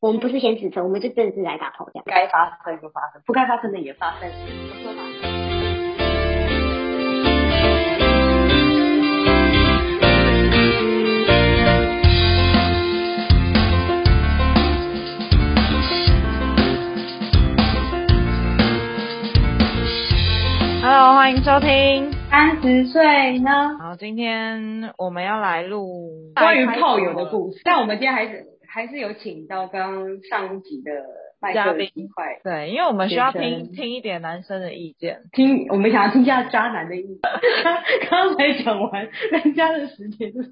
我们不是先指责，我们就正式来打炮这样。该发生就发生，不该发生的也发生。Hello，欢迎收听三十岁呢。好，今天我们要来录关于炮友的故事，但我们今天还是。还是有请到刚刚上一集的嘉宾，对，因为我们需要听听一点男生的意见，听我们想要听一下渣男的意见。刚才讲完人家的时间，就是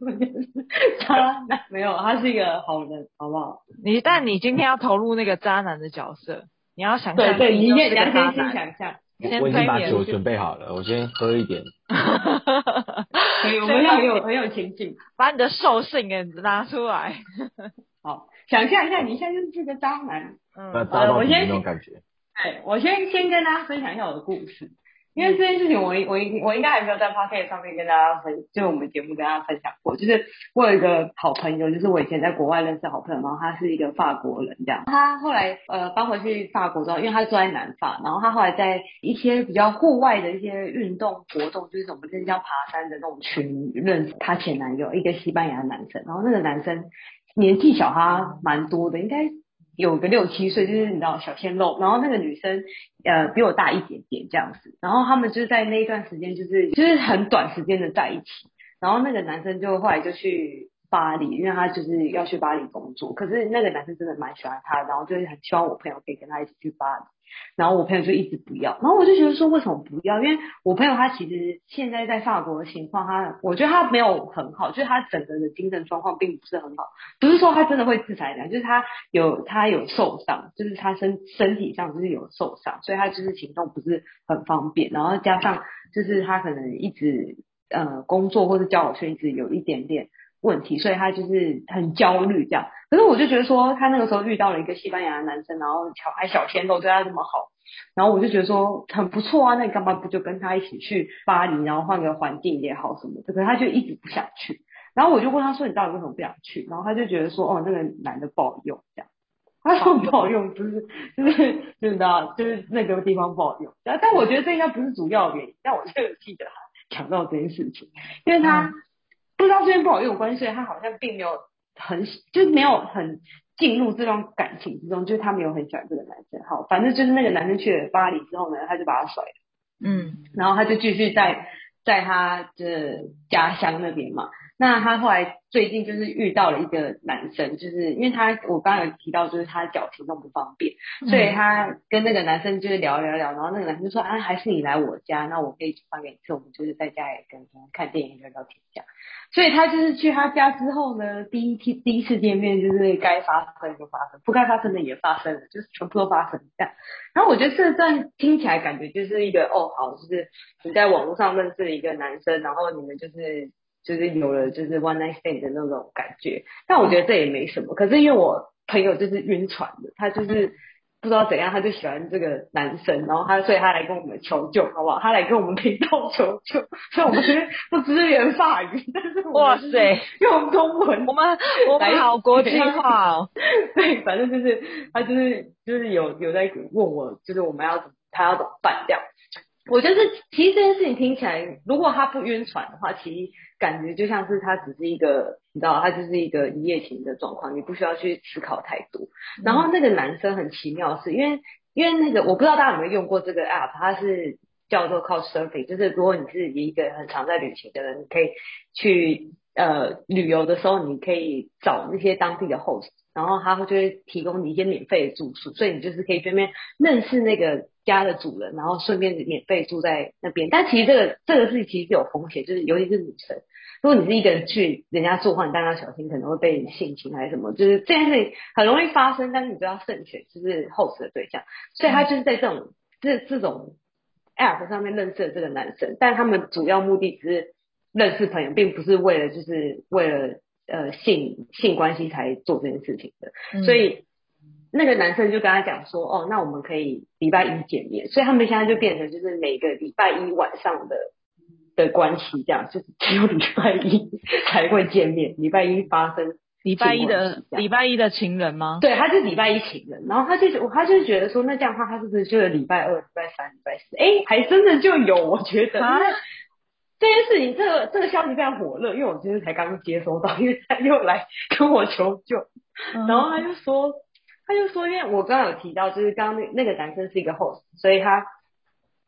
渣男，没有，他是一个好人，好不好？你但你今天要投入那个渣男的角色，你要想象，对对，你先先先想象。我已经把酒准备好了，我先喝一点。可以，我们要很有很有情景，把你的兽性给拿出来。好，想象一下，你现在就是个渣男。嗯，呃，我先，对，我先先跟大家分享一下我的故事，因为这件事情我我我应该还没有在 podcast 上面跟大家分，就我们节目跟大家分享过。就是我有一个好朋友，就是我以前在国外认识的好朋友，然后他是一个法国人，这样。他后来呃搬回去法国之后，因为他住在南法，然后他后来在一些比较户外的一些运动活动，就是什么就是叫爬山的那种群认识他前男友，一个西班牙的男生，然后那个男生。年纪小他蛮多的，应该有个六七岁，就是你知道小鲜肉。然后那个女生呃比我大一点点这样子，然后他们就是在那一段时间就是就是很短时间的在一起。然后那个男生就后来就去巴黎，因为他就是要去巴黎工作。可是那个男生真的蛮喜欢他，然后就是很希望我朋友可以跟他一起去巴黎。然后我朋友就一直不要，然后我就觉得说为什么不要？因为我朋友他其实现在在法国的情况，他我觉得他没有很好，就是他整个的精神状况并不是很好。不是说他真的会自残的，就是他有他有受伤，就是他身身体上就是有受伤，所以他就是行动不是很方便。然后加上就是他可能一直呃工作或者交友圈一直有一点点问题，所以他就是很焦虑这样。可是我就觉得说，他那个时候遇到了一个西班牙的男生，然后小还小鲜肉对他这么好，然后我就觉得说很不错啊。那你干嘛不就跟他一起去巴黎，然后换个环境也好什么的？可是他就一直不想去。然后我就问他说：“你到底为什么不想去？”然后他就觉得说：“哦，那个男的不好用。”这样，他说不好用，就是就是就是知道，就是那个地方不好用。但我觉得这应该不是主要原因。但我就记得他讲到这件事情，因为他不知道这边不好用的关系，所以他好像并没有。很就是没有很进入这段感情之中，就是他没有很喜欢这个男生。好，反正就是那个男生去了巴黎之后呢，他就把他甩了。嗯，然后他就继续在在他的家乡那边嘛。那他后来最近就是遇到了一个男生，就是因为他我刚刚有提到，就是他脚行动不方便，所以他跟那个男生就是聊聊聊，然后那个男生就说啊，还是你来我家，那我可以煮饭给你吃，我们就是在家里跟看电影聊聊天这样。所以他就是去他家之后呢，第一天第一次见面就是该发生就发生，不该发生的也发生了，就是全部都发生这样。然后我觉得这段听起来感觉就是一个哦好，就是你在网络上认识了一个男生，然后你们就是。就是有了就是 one night stand 的那种感觉，但我觉得这也没什么。可是因为我朋友就是晕船的，他就是不知道怎样，他就喜欢这个男生，然后他所以他来跟我们求救，好不好？他来跟我们频道求救，所以我们其实不支援法语，但是哇塞，用中文，我们我们好国际化哦。对，反正就是他就是就是有有在问我，就是我们要怎么他要怎么办这样。我觉得其实这件事情听起来，如果他不晕船的话，其实感觉就像是他只是一个，你知道，他就是一个一夜情的状况，你不需要去思考太多。然后那个男生很奇妙是，是因为因为那个我不知道大家有没有用过这个 app，它是叫做 Couchsurfing，就是如果你是一个很常在旅行的人，你可以去呃旅游的时候，你可以找那些当地的 host，然后他会就会提供你一些免费的住宿，所以你就是可以对面认识那个。家的主人，然后顺便免费住在那边。但其实这个这个事情其实有风险，就是尤其是女生，如果你是一个人去人家住的话，你当然要小心，可能会被性侵还是什么，就是这件事情很容易发生。但是你都要慎选，就是 host 的对象。所以他就是在这种这这种 app 上面认识了这个男生，但他们主要目的只是认识朋友，并不是为了就是为了呃性性关系才做这件事情的。嗯、所以。那个男生就跟他讲说，哦，那我们可以礼拜一见面，所以他们现在就变成就是每个礼拜一晚上的的关系这样，就是只有礼拜一才会见面，礼拜一发生礼拜一的礼拜一的情人吗？对，他是礼拜一情人，然后他就他就觉得说，那这样的话，他是不是就是礼拜二、礼拜三、礼拜四？哎，还真的就有，我觉得。啊这件事情，这个这个消息非常火热，因为我今天才刚接收到，因为他又来跟我求救，嗯、然后他就说，他就说，因为我刚刚有提到，就是刚刚那那个男生是一个 host，所以他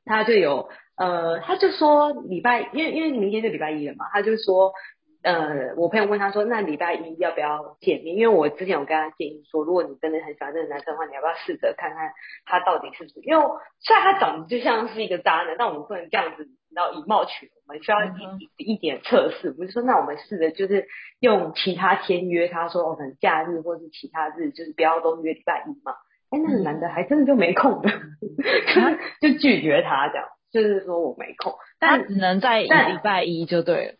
他就有呃，他就说礼拜，因为因为明天就礼拜一了嘛，他就说。呃，我朋友问他说，那礼拜一要不要见面？因为我之前有跟他建议说，如果你真的很喜欢这个男生的话，你要不要试着看看他到底是不是？因为虽然他长得就像是一个渣男，但我们不能这样子，然后以貌取人，我们需要一、嗯、一点测试。不是说，那我们试着就是用其他天约他说，哦，可能假日或是其他日，就是不要都约礼拜一嘛。哎，那个男的还真的就没空的，嗯、就拒绝他这样，就是说我没空，但只能在礼拜一就对了。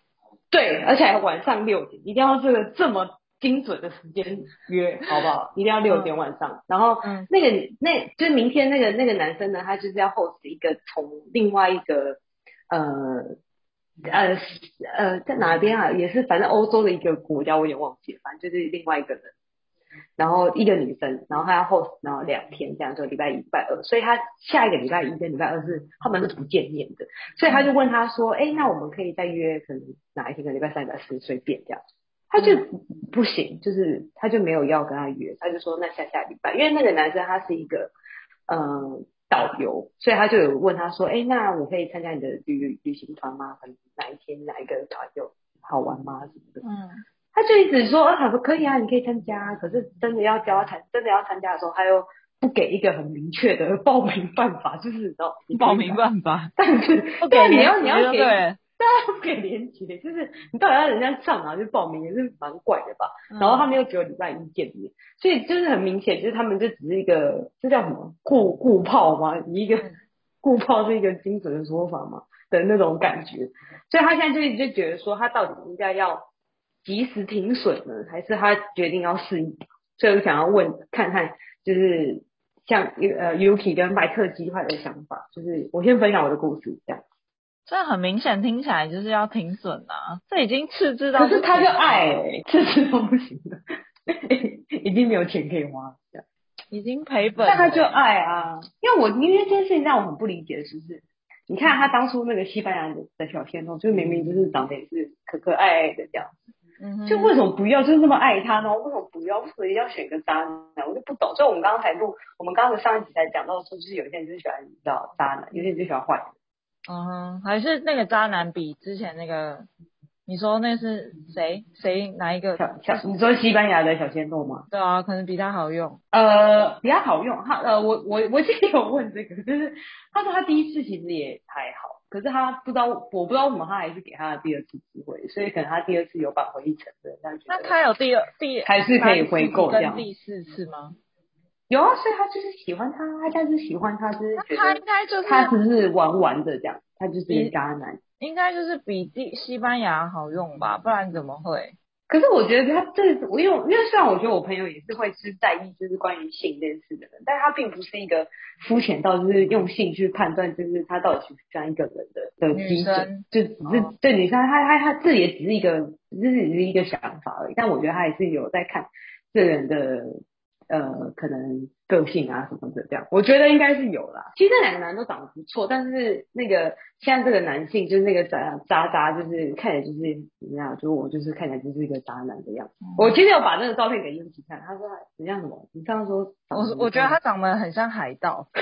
对，而且还晚上六点，一定要这个这么精准的时间约，好不好？一定要六点晚上。嗯、然后那个那就是明天那个那个男生呢，他就是要 host 一个从另外一个呃呃呃在哪边啊？也是反正欧洲的一个国家，我有点忘记了，反正就是另外一个人。然后一个女生，然后她要 host，然后两天这样，就礼拜一、礼拜二，所以她下一个礼拜一跟礼拜二是他们是不见面的，所以他就问她说，哎，那我们可以再约，可能哪一天？可能礼拜三、礼拜四随便这样。他就不行，就是他就没有要跟他约，他就说那下下礼拜，因为那个男生他是一个嗯、呃、导游，所以他就有问他说，哎，那我可以参加你的旅旅行团吗？可能哪一天哪一个团有好玩吗？什么的？嗯。他就一直说，他说可以啊，你可以参加。可是真的要教他参，真的要参加的时候，他又不给一个很明确的报名办法，就是你知道报名办法。但是 对，你要你要给，对，他不给连接，就是你到底要人家上哪去报名，也是蛮怪的吧？嗯、然后他们又只有礼拜一见面，所以就是很明显，就是他们就只是一个，这叫什么固固炮吗？一个固炮是一个精准的说法嘛的那种感觉。所以他现在就一直就觉得说，他到底应该要。及时停损呢，还是他决定要试一？所以我想要问看看，就是像呃 Yuki 跟麦克鸡块的想法，就是我先分享我的故事这样。这很明显听起来就是要停损啊，这已经赤字到。可是他就爱、欸，赤字都不行了，已经没有钱可以花这样，已经赔本。但他就爱啊，因为我因为这件事情让我很不理解，是不是？你看他当初那个西班牙的的小鲜肉，就明明就是长得也是可可爱爱的这样。嗯，就为什么不要？就是那么爱他呢？为什么不要？为什么一定要选一个渣男？我就不懂。所以我们刚刚才录，我们刚刚上一集才讲到说，就是有些人就是喜欢你知道渣男，有些人就喜欢坏人。嗯，还是那个渣男比之前那个，你说那是谁？谁哪一个小？小你说西班牙的小鲜肉吗？对啊，可能比他好用。呃，比他好用。他呃，我我我今天有问这个，就是他说他第一次其实也还好。可是他不知道，我不知道为什么他还是给他的第二次机会，所以可能他第二次有扳回一城的。那他有第二第还是可以回购这样？第四次吗？有啊，所以他就是喜欢他，他就是喜欢他，就是他应该就是他只是玩玩的这样，他就是渣男。应该就是比第西班牙好用吧，不然怎么会？可是我觉得他这，我因为因为虽然我觉得我朋友也是会是在意就是关于性这件事的人，但他并不是一个肤浅到就是用性去判断就是他到底是不是这样一个人的的基准，就只是对女生他他他这也只是一个只是只是一个想法而已，但我觉得他也是有在看这人的。呃，可能个性啊什么的这样，我觉得应该是有啦。其实这两个男的都长得不错，但是那个现在这个男性就是那个渣渣渣，就是看起来就是怎么样，就是我就是看起来就是一个渣男的样子。嗯、我今天有把那个照片给英奇看，他说你像什么？你刚刚说我我觉得他长得很像海盗。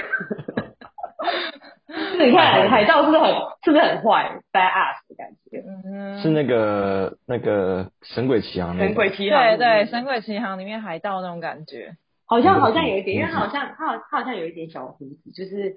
你看海盗是不是很是不是很坏，bad ass 的感觉？嗯，是那个那个神鬼奇航，神鬼奇航，对对，神鬼奇航里面海盗那种感觉，好像好像有一点，因为他好像他好他好像有一点小胡子，就是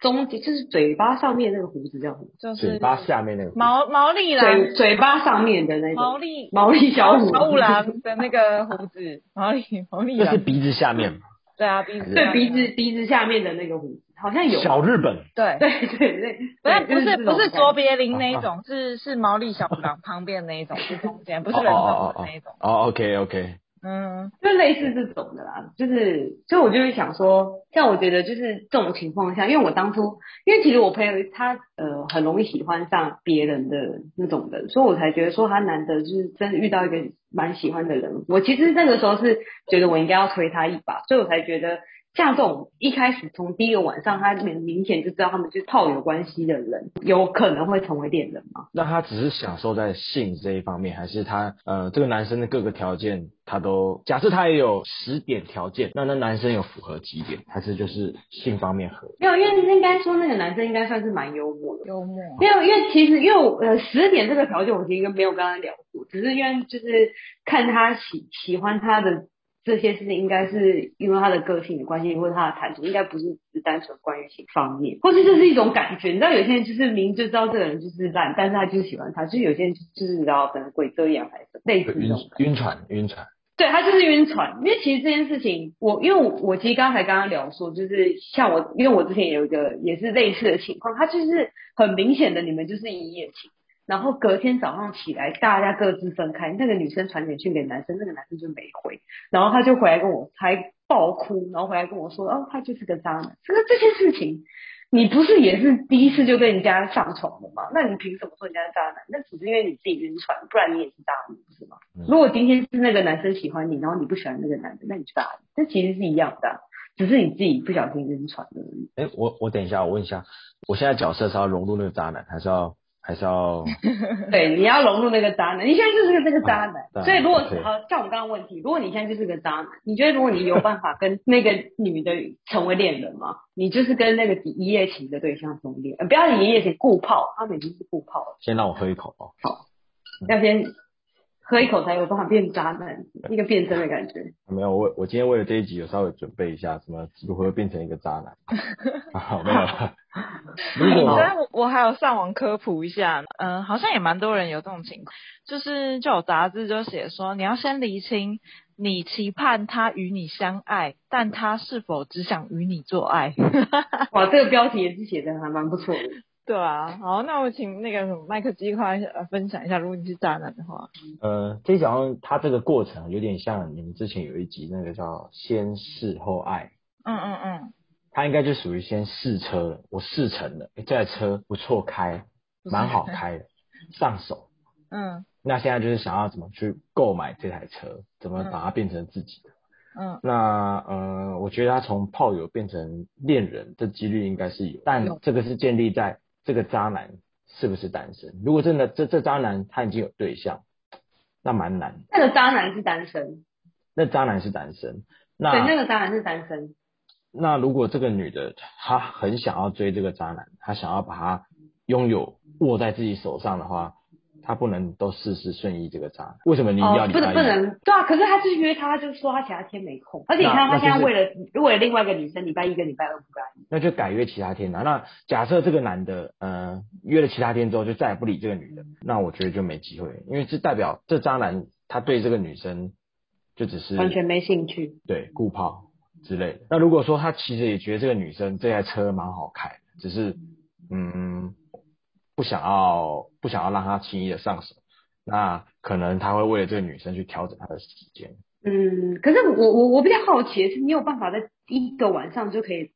中就是嘴巴上面那个胡子叫什么？就是嘴巴下面那个毛毛利郎，嘴嘴巴上面的那个毛利毛利小五小五郎的那个胡子，毛利毛利就是鼻子下面嘛。对啊，鼻子对鼻子鼻子下面的那个胡子好像有。小日本，对。对对对，不是不是不是卓别林那一种，是是毛利小五郎旁边那一种，是中间，不是人中的那一种。哦，OK OK，嗯，就类似这种的啦，就是，所以我就会想说，像我觉得就是这种情况下，因为我当初，因为其实我朋友他呃很容易喜欢上别人的那种人，所以我才觉得说他难得就是真的遇到一个蛮喜欢的人，我其实那个时候是觉得我应该要推他一把，所以我才觉得。像这种一开始从第一个晚上，他明明显就知道他们是套有关系的人，有可能会成为恋人吗？那他只是享受在性这一方面，还是他呃这个男生的各个条件他都假设他也有十点条件，那那男生有符合几点，还是就是性方面合？没有，因为应该说那个男生应该算是蛮幽默的，幽默。没有，因为其实因为呃十点这个条件我其实没有跟他聊过，只是因为就是看他喜喜欢他的。这些事情应该是因为他的个性的关系，或者他的谈吐，应该不是只是单纯关于性方面，或是这是一种感觉。你知道有些人就是明就知道这个人就是烂，但是他就是喜欢他，就是有些人就是你知道可能鬼遮眼还是类似这种晕晕船晕船。对，他就是晕船，因为其实这件事情，我因为我我其实刚才刚刚聊说，就是像我，因为我之前有一个也是类似的情况，他就是很明显的你们就是一夜情。然后隔天早上起来，大家各自分开。那个女生传简讯给男生，那个男生就没回。然后他就回来跟我，还爆哭，然后回来跟我说：“哦，他就是个渣男。”这个这些事情，你不是也是第一次就跟人家上床了吗？那你凭什么说人家是渣男？那只是因为你自己晕船，不然你也是渣女，不是吗？嗯、如果今天是那个男生喜欢你，然后你不喜欢那个男的，那你就渣女。这其实是一样的、啊，只是你自己不小心晕船而已。哎，我我等一下，我问一下，我现在角色是要融入那个渣男，还是要？还是要 对，你要融入那个渣男。你现在就是个这个渣男，啊、所以如果像我刚刚问题，如果你现在就是个渣男，你觉得如果你有办法跟那个女的成为恋人吗？你就是跟那个一夜情的对象成恋，不要一夜情顾炮，他们已经是顾炮了。先让我喝一口哦。好，要先喝一口才有办法变渣男，一个变身的感觉。没有，我我今天为了这一集有稍微准备一下，什么如何变成一个渣男。好，没有。如果我我还有上网科普一下，嗯、呃，好像也蛮多人有这种情况，就是就有杂志就写说，你要先厘清你期盼他与你相爱，但他是否只想与你做爱。哇，这个标题也是写的还蛮不错的。对啊，好，那我请那个什么麦克鸡块呃分享一下，如果你是渣男的话。呃，这一讲他这个过程有点像你们之前有一集那个叫先试后爱。嗯嗯嗯。他应该就属于先试车了，我试成了，诶，这台车不错开，蛮好开的，上手。嗯。那现在就是想要怎么去购买这台车，怎么把它变成自己的。嗯。那呃，我觉得他从炮友变成恋人的几率应该是有，但这个是建立在这个渣男是不是单身。如果真的这这渣男他已经有对象，那蛮难。那个渣男是单身。那渣男是单身。那对，那个渣男是单身。那如果这个女的她很想要追这个渣男，她想要把他拥有握在自己手上的话，她不能都事事顺意这个渣男。为什么你要你、哦？不能不能，对啊。可是他是约他，就是说他其他天没空。而且你看他现在为了为了另外一个女生，礼拜一跟礼拜二不干。那就改约其他天啊。那假设这个男的呃约了其他天之后就再也不理这个女的，那我觉得就没机会，因为这代表这渣男他对这个女生就只是完全没兴趣，对顾泡。之类的。那如果说他其实也觉得这个女生这台车蛮好开，只是嗯不想要不想要让他轻易的上手，那可能他会为了这个女生去调整他的时间。嗯，可是我我我比较好奇的是，你有办法在一个晚上就可以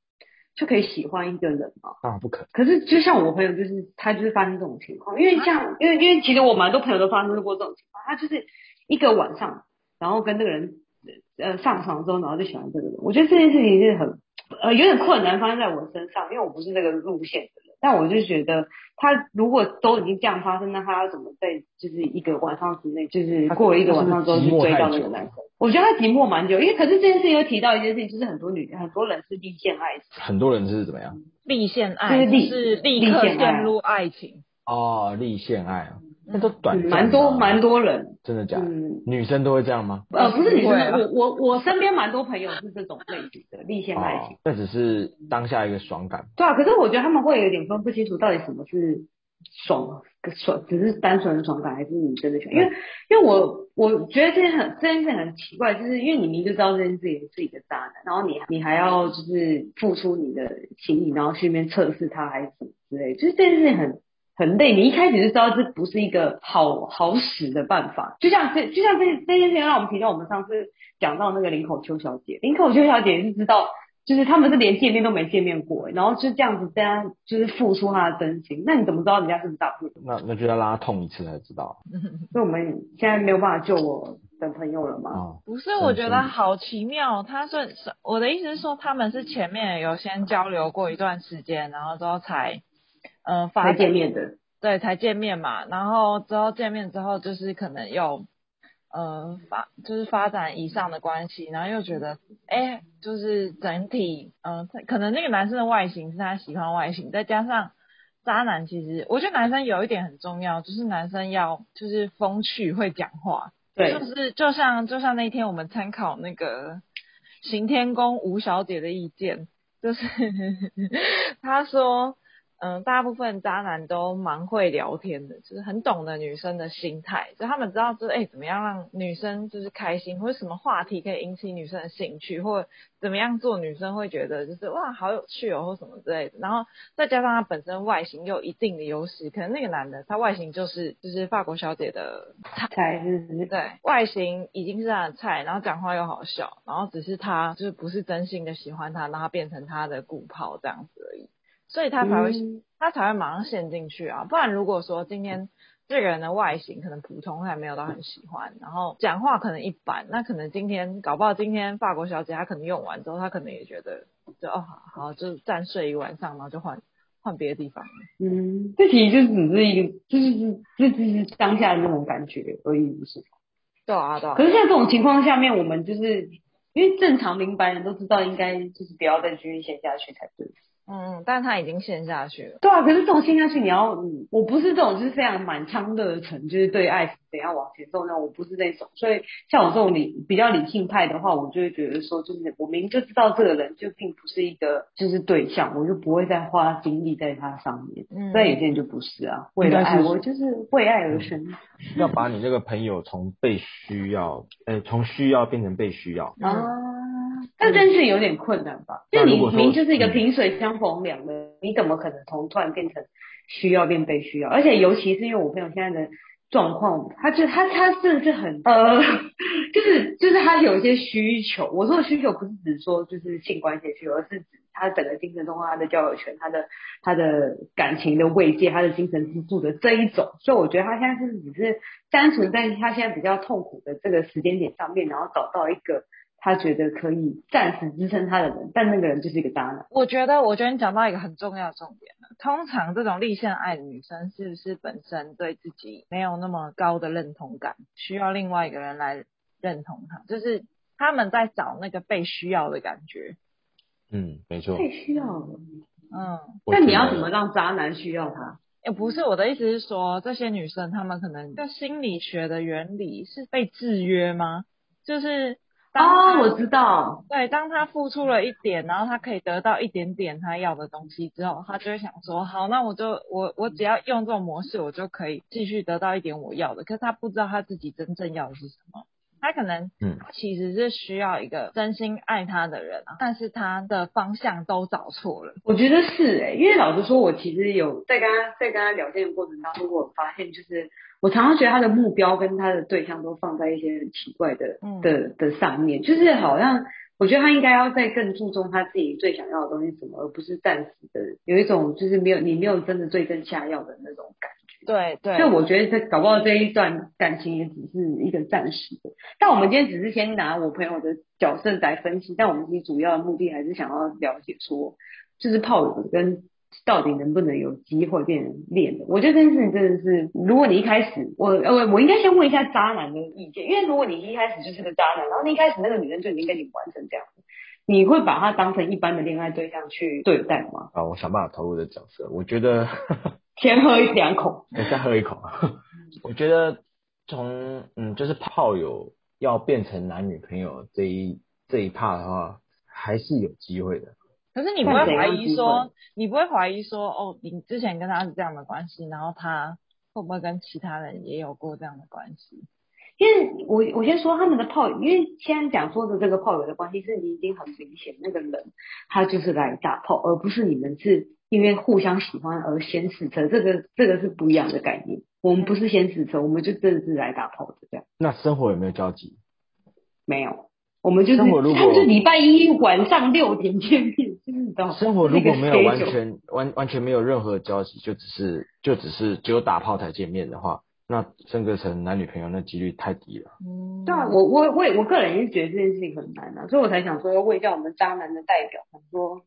就可以喜欢一个人吗？啊，不可能。可是就像我朋友，就是他就是发生这种情况，因为像因为因为其实我蛮多朋友都发生过这种情况，他就是一个晚上，然后跟那个人。呃，上床之后，然后就喜欢这个人。我觉得这件事情是很呃有点困难发生在我身上，因为我不是那个路线。但我就觉得，他如果都已经这样发生，那他要怎么在就是一个晚上之内，就是过了一个晚上之后去追到那个男生？我觉得他寂寞蛮久，因为可是这件事情又提到一件事情，就是很多女很多人是立现爱情，很多人是怎么样？立现爱就是立是立刻陷入爱情哦，立现爱啊。那都短暂，蛮多蛮多人，真的假的？嗯，女生都会这样吗？呃，不是女生，我我我身边蛮多朋友是这种类型的立线爱情。那只是当下一个爽感。对啊，可是我觉得他们会有点分不清楚，到底什么是爽爽，只是单纯的爽感，还是你真的喜欢？因为因为我我觉得这件很这件事很奇怪，就是因为你明明就知道这件事情是一个渣男，然后你你还要就是付出你的情谊，然后去那边测试他还是什么之类，就是这件事情很。很累，你一开始就知道这不是一个好好使的办法。就像这就像这这件事情让我们提到我们上次讲到那个林口秋小姐，林口秋小姐是知道。就是他们是连见面都没见面过，然后就这样子这样就是付出她的真心，那你怎么知道人家是不是大陆？那那就要让他痛一次才知道。所以我们现在没有办法救我的朋友了吗？哦、不是，我觉得好奇妙。他是我的意思是说，他们是前面有先交流过一段时间，然后之后才呃发见面的，对，才见面嘛。然后之后见面之后，就是可能又。呃，发就是发展以上的关系，然后又觉得，哎，就是整体，嗯、呃，可能那个男生的外形是他喜欢外形，再加上渣男，其实我觉得男生有一点很重要，就是男生要就是风趣会讲话，对，就是就像就像那天我们参考那个行天宫吴小姐的意见，就是 他说。嗯，大部分渣男都蛮会聊天的，就是很懂得女生的心态，就他们知道就是哎、欸，怎么样让女生就是开心，或者什么话题可以引起女生的兴趣，或者怎么样做女生会觉得就是哇好有趣哦，或什么之类的。然后再加上他本身外形又有一定的优势，可能那个男的他外形就是就是法国小姐的菜，对，外形已经是他的菜，然后讲话又好笑，然后只是他就是不是真心的喜欢他，让他变成他的顾炮这样子而已。所以他才会，嗯、他才会马上陷进去啊！不然如果说今天这个人的外形可能普通，还没有到很喜欢，然后讲话可能一般，那可能今天搞不好今天法国小姐她可能用完之后，她可能也觉得就哦好，好就暂睡一晚上，然后就换换别的地方。嗯，这其实就只是一个，就是这就是当下的那种感觉而已，不是？对啊，对啊。可是，在这种情况下面，我们就是因为正常明白人都知道，应该就是不要再继续陷下去才对。嗯，但他已经陷下去了。对啊，可是这种陷下去，你要，我不是这种，就是非常满腔热忱，就是对爱怎样往前走那种，我不是那种。所以像我这种理比较理性派的话，我就会觉得说，就是我明明就知道这个人就并不是一个就是对象，我就不会再花精力在他上面。嗯，但有些人就不是啊，为了爱，我就是为爱而生。嗯、要把你这个朋友从被需要，呃，从需要变成被需要。啊、嗯。但真是有点困难吧？就你明明就是一个萍水相逢两个人，你怎么可能从突然变成需要变被需要？而且尤其是因为我朋友现在的状况，他就他他是是很呃，就是就是他有一些需求。我说的需求不是指说就是性关系需求，而是指他整个精神状况、他的交友圈、他的他的感情的慰藉、他的精神支柱的这一种。所以我觉得他现在是只是单纯在他现在比较痛苦的这个时间点上面，然后找到一个。他觉得可以暂时支撑他的人，但那个人就是一个渣男。我觉得，我觉得你讲到一个很重要的重点了。通常这种立现爱的女生，是不是本身对自己没有那么高的认同感，需要另外一个人来认同她？就是他们在找那个被需要的感觉。嗯，没错。被需要。嗯。那你要怎么让渣男需要她？也不是，我的意思是说，这些女生她们可能在心理学的原理是被制约吗？就是。哦，我知道。对，当他付出了一点，然后他可以得到一点点他要的东西之后，他就会想说，好，那我就我我只要用这种模式，我就可以继续得到一点我要的。可是他不知道他自己真正要的是什么，他可能嗯，其实是需要一个真心爱他的人啊，但是他的方向都找错了。我觉得是哎、欸，因为老实说，我其实有在跟他在跟他聊天的过程当中，我发现就是。我常常觉得他的目标跟他的对象都放在一些很奇怪的、嗯、的的上面，就是好像我觉得他应该要再更注重他自己最想要的东西什么，而不是暂时的有一种就是没有你没有真的对症下药的那种感觉。对对。所以我觉得这搞不好这一段感情也只是一个暂时的。但我们今天只是先拿我朋友的角色来分析，但我们其实主要的目的还是想要了解说，就是炮友跟。到底能不能有机会变成恋人？我觉得这件事情真的是，如果你一开始，我呃，我应该先问一下渣男的意见，因为如果你一开始就是个渣男，然后你一开始那个女生就已经跟你玩成这样子，你会把她当成一般的恋爱对象去对待吗？啊，我想办法投入的角色，我觉得 先喝一两口，再喝一口。我觉得从嗯，就是炮友要变成男女朋友这一这一 part 的话，还是有机会的。可是你不会怀疑说，你不会怀疑说，哦，你之前跟他是这样的关系，然后他会不会跟其他人也有过这样的关系？因为我我先说他们的炮友，因为现在讲说的这个炮友的关系，是你已经很明显那个人他就是来打炮，而不是你们是因为互相喜欢而先试车，这个这个是不一样的概念。我们不是先试车，我们就真的是来打炮的这样。那生活有没有交集？没有，我们就是生活如果他们就礼拜一晚上六点见面，就是你知道生活如果没有完全完完全没有任何交集，就只是就只是只有打炮才见面的话，那升格成男女朋友那几率太低了。嗯，对啊，我我我我个人也是觉得这件事情很难啊，所以我才想说要问一下我们渣男的代表，想说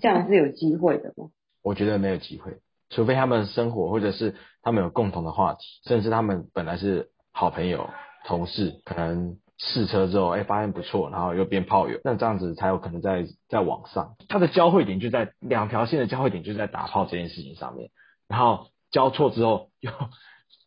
这样是有机会的吗？我觉得没有机会，除非他们生活或者是他们有共同的话题，甚至他们本来是好朋友、同事，可能试车之后，哎、欸，发现不错，然后又变炮友，那这样子才有可能在在网上，它的交汇点就在两条线的交汇点就在打炮这件事情上面，然后交错之后又。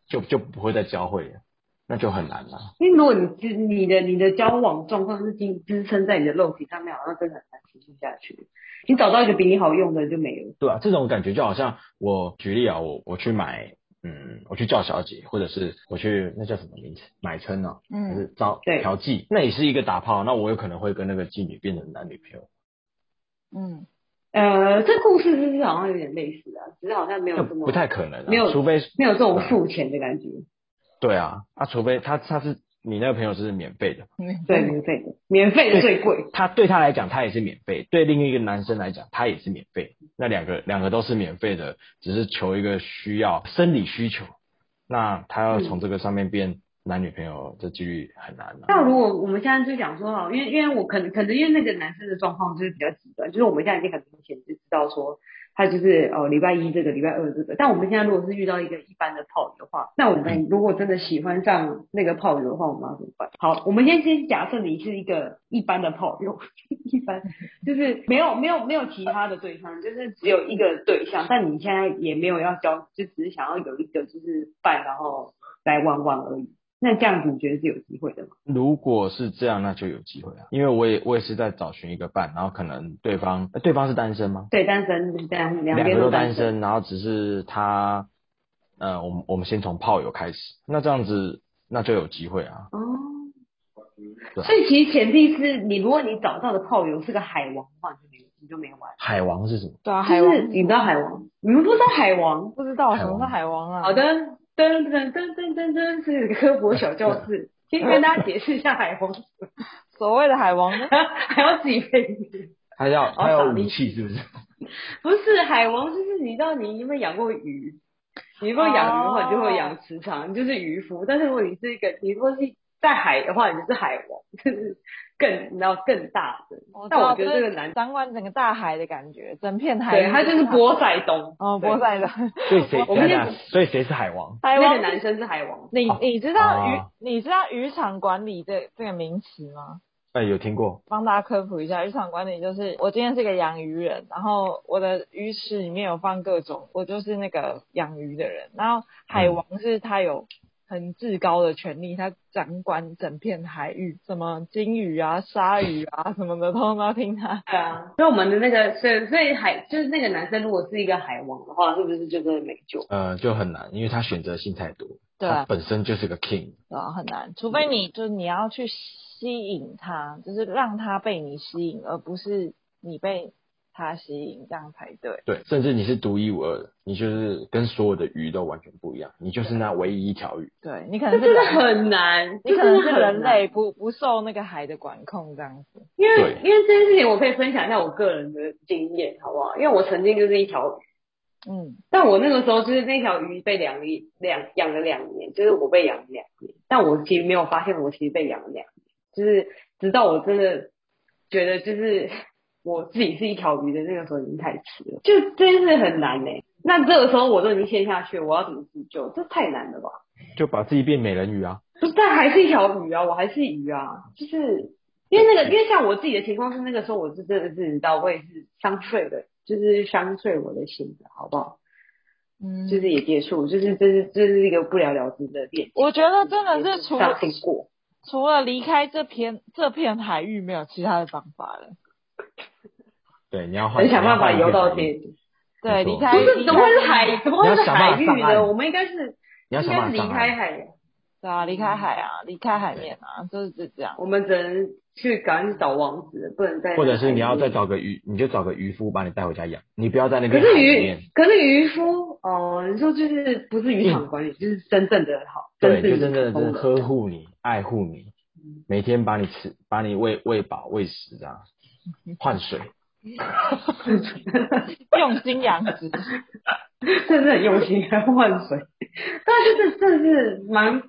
就就不会再交汇了，那就很难了。因为如果你你的你的交往状况是支支撑在你的肉体上面，好像真的很难持续下去。你找到一个比你好用的就没有。对啊，这种感觉就好像我举例啊，我我去买，嗯，我去叫小姐，或者是我去那叫什么名字，买春啊，嗯，就是招调妓，那也是一个打炮，那我有可能会跟那个妓女变成男女朋友。嗯。呃，这故事是不是好像有点类似啊？只是好像没有这么不太可能，没有，除非没有这种付钱的感觉。对啊，啊，除非他他是你那个朋友是免费的，对，免费的，免费的最贵。他对他来讲，他也是免费；对另一个男生来讲，他也是免费。那两个两个都是免费的，只是求一个需要生理需求。那他要从这个上面变。嗯男女朋友这几率很难的。那如果我们现在就讲说哈，因为因为我可能可能因为那个男生的状况就是比较极端，就是我们现在已经很明显就知道说他就是哦礼拜一这个礼拜二这个，但我们现在如果是遇到一个一般的炮友的话，那我们如果真的喜欢上那个炮友的话，我们要怎么办？好，我们先先假设你是一个一般的炮友，一般就是没有没有没有其他的对象，就是只有一个对象，但你现在也没有要交，就只是想要有一个就是伴，然后来玩玩而已。那这样子你觉得是有机会的吗？如果是这样，那就有机会啊，因为我也我也是在找寻一个伴，然后可能对方对方是单身吗？对，单身，这样两边都单身，然后只是他，呃，我们我们先从炮友开始，那这样子那就有机会啊。哦，对所以其实前提是你，如果你找到的炮友是个海王的话，你就没你就没玩。海王是什么？对啊，海王，你知道海王？你们不知道海王？不知道什么是海王啊？好的。噔噔噔噔噔噔，这是科普小教室，先跟大家解释一下海王。所谓的海王呢，还要自己配音，还要还要武器是不是？不是海王，就是你知道你有没有养过鱼？你如果养鱼的话，你就会养池塘，你就是渔夫。但是如果你是一个，你如果是在海的话，你就是海王，就是。更你知道更大的，但我觉得这个男掌管整个大海的感觉，整片海，对，他就是波塞冬，哦，波塞冬。所以谁？我们所以谁是海王？海王，那个男生是海王。你你知道渔你知道渔场管理这这个名词吗？哎，有听过。帮大家科普一下，渔场管理就是我今天是个养鱼人，然后我的鱼池里面有放各种，我就是那个养鱼的人。然后海王是他有。很至高的权力，他掌管整片海域，什么鲸鱼啊、鲨鱼啊什么的，通通都要听他。对啊，所以我们的那个，所以所以海就是那个男生，如果是一个海王的话，是不是就真的没救？呃，就很难，因为他选择性太多，对啊，他本身就是个 king，对啊，很难，除非你就是你要去吸引他，就是让他被你吸引，而不是你被。他吸引这样才对，对，甚至你是独一无二的，你就是跟所有的鱼都完全不一样，你就是那唯一一条鱼。对，你可能是真的很难，你可能是人类不不受那个海的管控这样子。因为因为这件事情，我可以分享一下我个人的经验，好不好？因为我曾经就是一条鱼，嗯，但我那个时候就是那条鱼被养了两养了两年，就是我被养了两年，但我其实没有发现我其实被养了两年，就是直到我真的觉得就是。我自己是一条鱼的那个时候已经太迟了，就这件事很难呢、欸。那这个时候我都已经陷下去，我要怎么自救？这太难了吧？就把自己变美人鱼啊！不是，但还是一条鱼啊，我还是鱼啊。就是因为那个，因为像我自己的情况是，那个时候我是真的是你知道，我也是伤碎的，就是伤碎我的心的，好不好？嗯，就是也结束，就是这是这是一个不了了之的恋情。我觉得真的是除了除了离开这片这片海域，没有其他的方法了。对，你要很想办法游到这。对，离开不是怎么会是海？怎么会是海域呢？我们应该是应该是离开海。对啊，离开海啊，离开海面啊，就是这样。我们只能去赶紧找王子，不能再。或者是你要再找个渔，你就找个渔夫把你带回家养，你不要在那边。可是渔，可是渔夫哦，你说就是不是渔场管理，嗯、就是真正的好，对，就真正的就是呵护你、爱护你，每天把你吃、把你喂喂饱、喂食这样，换水，用心养殖，真的很用心，还换水，但是这这是蛮。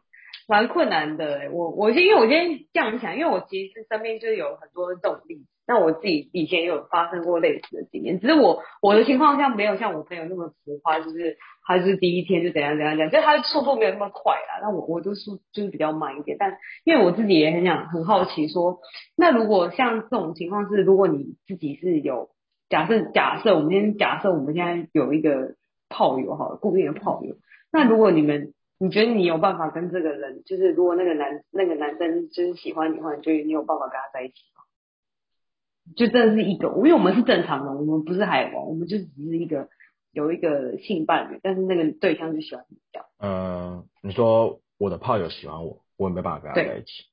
蛮困难的，我我先因为我今天这样想，因为我其实身边就是有很多的动力，那我自己以前也有发生过类似的经验，只是我我的情况下没有像我朋友那么浮夸，就是他就是第一天就怎样怎样讲，就他的速度没有那么快啦，那我我都是就是比较慢一点，但因为我自己也很想很好奇说，那如果像这种情况是，如果你自己是有假设假设我们先假设我们现在有一个炮友哈，固定的炮友，那如果你们。你觉得你有办法跟这个人，就是如果那个男那个男生就是喜欢你的话，你觉得你有办法跟他在一起吗？就真的是一个，因为我们是正常的，我们不是海王，我们就只是一个有一个性伴侣，但是那个对象就喜欢你这样。嗯，你说我的炮友喜欢我，我也没办法跟他在一起。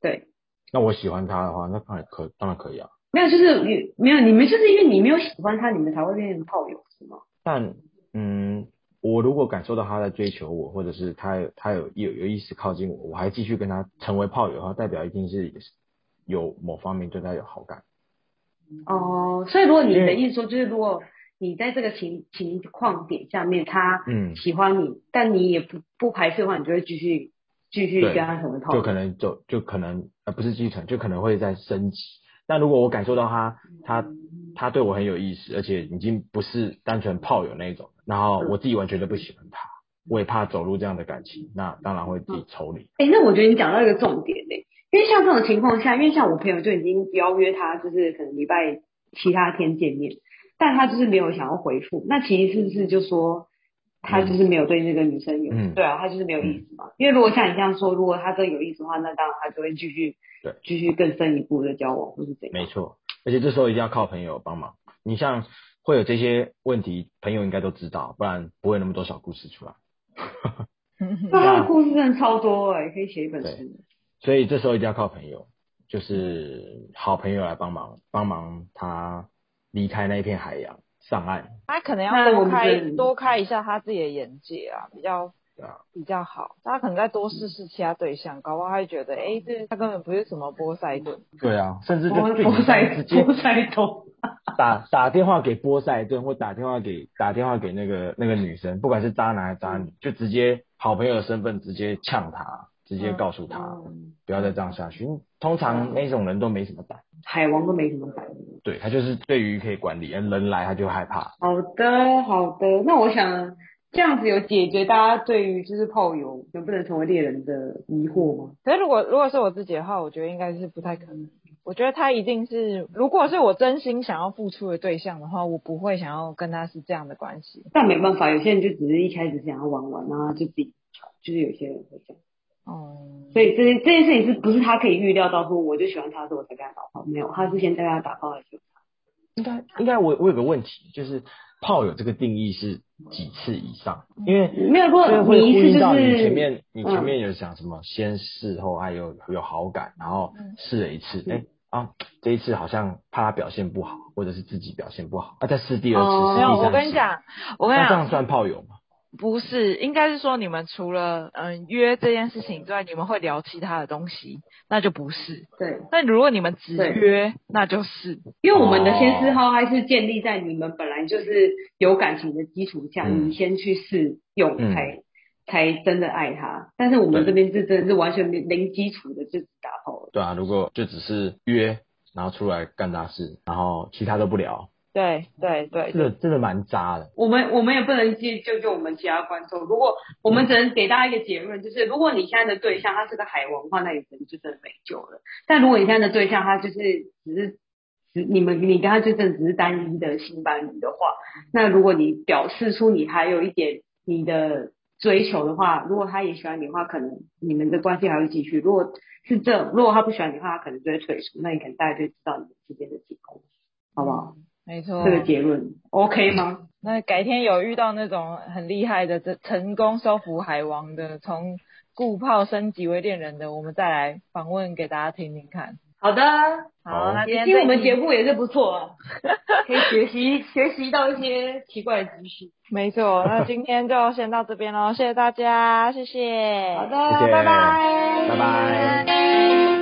对。对那我喜欢他的话，那当然可当然可以啊。没有，就是你没有，你们就是因为你没有喜欢他，你们才会变成炮友，是吗？但嗯。我如果感受到他在追求我，或者是他有他有有有意识靠近我，我还继续跟他成为炮友的话，代表一定是有某方面对他有好感。哦，所以如果你的意思说，就是如果你在这个情情况点下面，他嗯喜欢你，嗯、但你也不不排斥的话，你就会继续继续跟他成为炮友，就可能就就可能呃不是继承，就可能会在升级。但如果我感受到他他他对我很有意思，而且已经不是单纯炮友那一种。然后我自己完全都不喜欢他，我也怕走入这样的感情，那当然会自己抽离。哎、欸，那我觉得你讲到一个重点嘞，因为像这种情况下，因为像我朋友就已经邀约他，就是可能礼拜其他天见面，但他就是没有想要回复，那其实是不是就说他就是没有对那个女生有？嗯、对啊，他就是没有意思嘛。嗯、因为如果像你这样说，如果他真有意思的话，那当然他就会继续对继续更深一步的交往或是怎样。没错，而且这时候一定要靠朋友帮忙。你像。会有这些问题，朋友应该都知道，不然不会那么多小故事出来。那他的故事真的超多哎，可以写一本书。所以这时候一定要靠朋友，就是好朋友来帮忙，帮忙他离开那一片海洋，上岸。他可能要多开多开一下他自己的眼界啊，比较。比较好，他可能再多试试其他对象，搞不好他会觉得，哎，这他根本不是什么波塞顿。对啊，甚至就波塞直接波塞冬 打打电话给波塞顿，或打电话给打电话给那个那个女生，不管是渣男还是渣女，就直接好朋友的身份直接呛他，直接告诉他，不要再这样下去。通常那种人都没什么胆，海王都没什么胆。对，他就是对于可以管理，人来他就害怕。好的，好的，那我想。这样子有解决大家对于就是炮友能不能成为猎人的疑惑吗？可是如果如果是我自己的话，我觉得应该是不太可能。我觉得他一定是，如果是我真心想要付出的对象的话，我不会想要跟他是这样的关系。但没办法，有些人就只是一开始想要玩玩啊，就自己就是有些人会这样。哦、嗯。所以这件这件事情是不是他可以预料到说，我就喜欢他，所以我才跟他打炮？没有，他之前在跟他打炮的时候？应该应该我我有个问题就是。炮友这个定义是几次以上？因为没有过，会呼应到你前面，你前面有讲什么先试后爱有有好感，然后试了一次，哎啊，这一次好像怕他表现不好，或者是自己表现不好，啊再试第二次，试第三次。没有，我跟你讲，我跟你讲，这样算炮友吗？不是，应该是说你们除了嗯约这件事情之外，你们会聊其他的东西，那就不是。对。但如果你们只约，那就是。因为我们的先试后还是建立在你们本来就是有感情的基础下，嗯、你先去试用才、嗯、才真的爱他。但是我们这边是真的是完全零零基础的就打炮了。对啊，如果就只是约，然后出来干大事，然后其他都不聊。对对对，这个真的蛮渣的。我们我们也不能去救救我们其他观众。如果我们只能给大家一个结论，就是如果你现在的对象他是个海王的话，那你可能就真的没救了。但如果你现在的对象他就是只是只你们你跟他就真的只是单一的性伴侣的话，那如果你表示出你还有一点你的追求的话，如果他也喜欢你的话，可能你们的关系还会继续。如果是这，如果他不喜欢你的话，他可能就会退出。那你可能大家就知道你们之间的结构，好不好？没错，这个结论 OK 吗？那改天有遇到那种很厉害的，这成功收服海王的，从固炮升级为恋人的，我们再来访问给大家听听看。好的，好，那今也天听我们节目也是不错啊，可以学习学习到一些奇怪的知识。没错，那今天就先到这边喽，谢谢大家，谢谢。好的，谢谢拜拜，拜拜。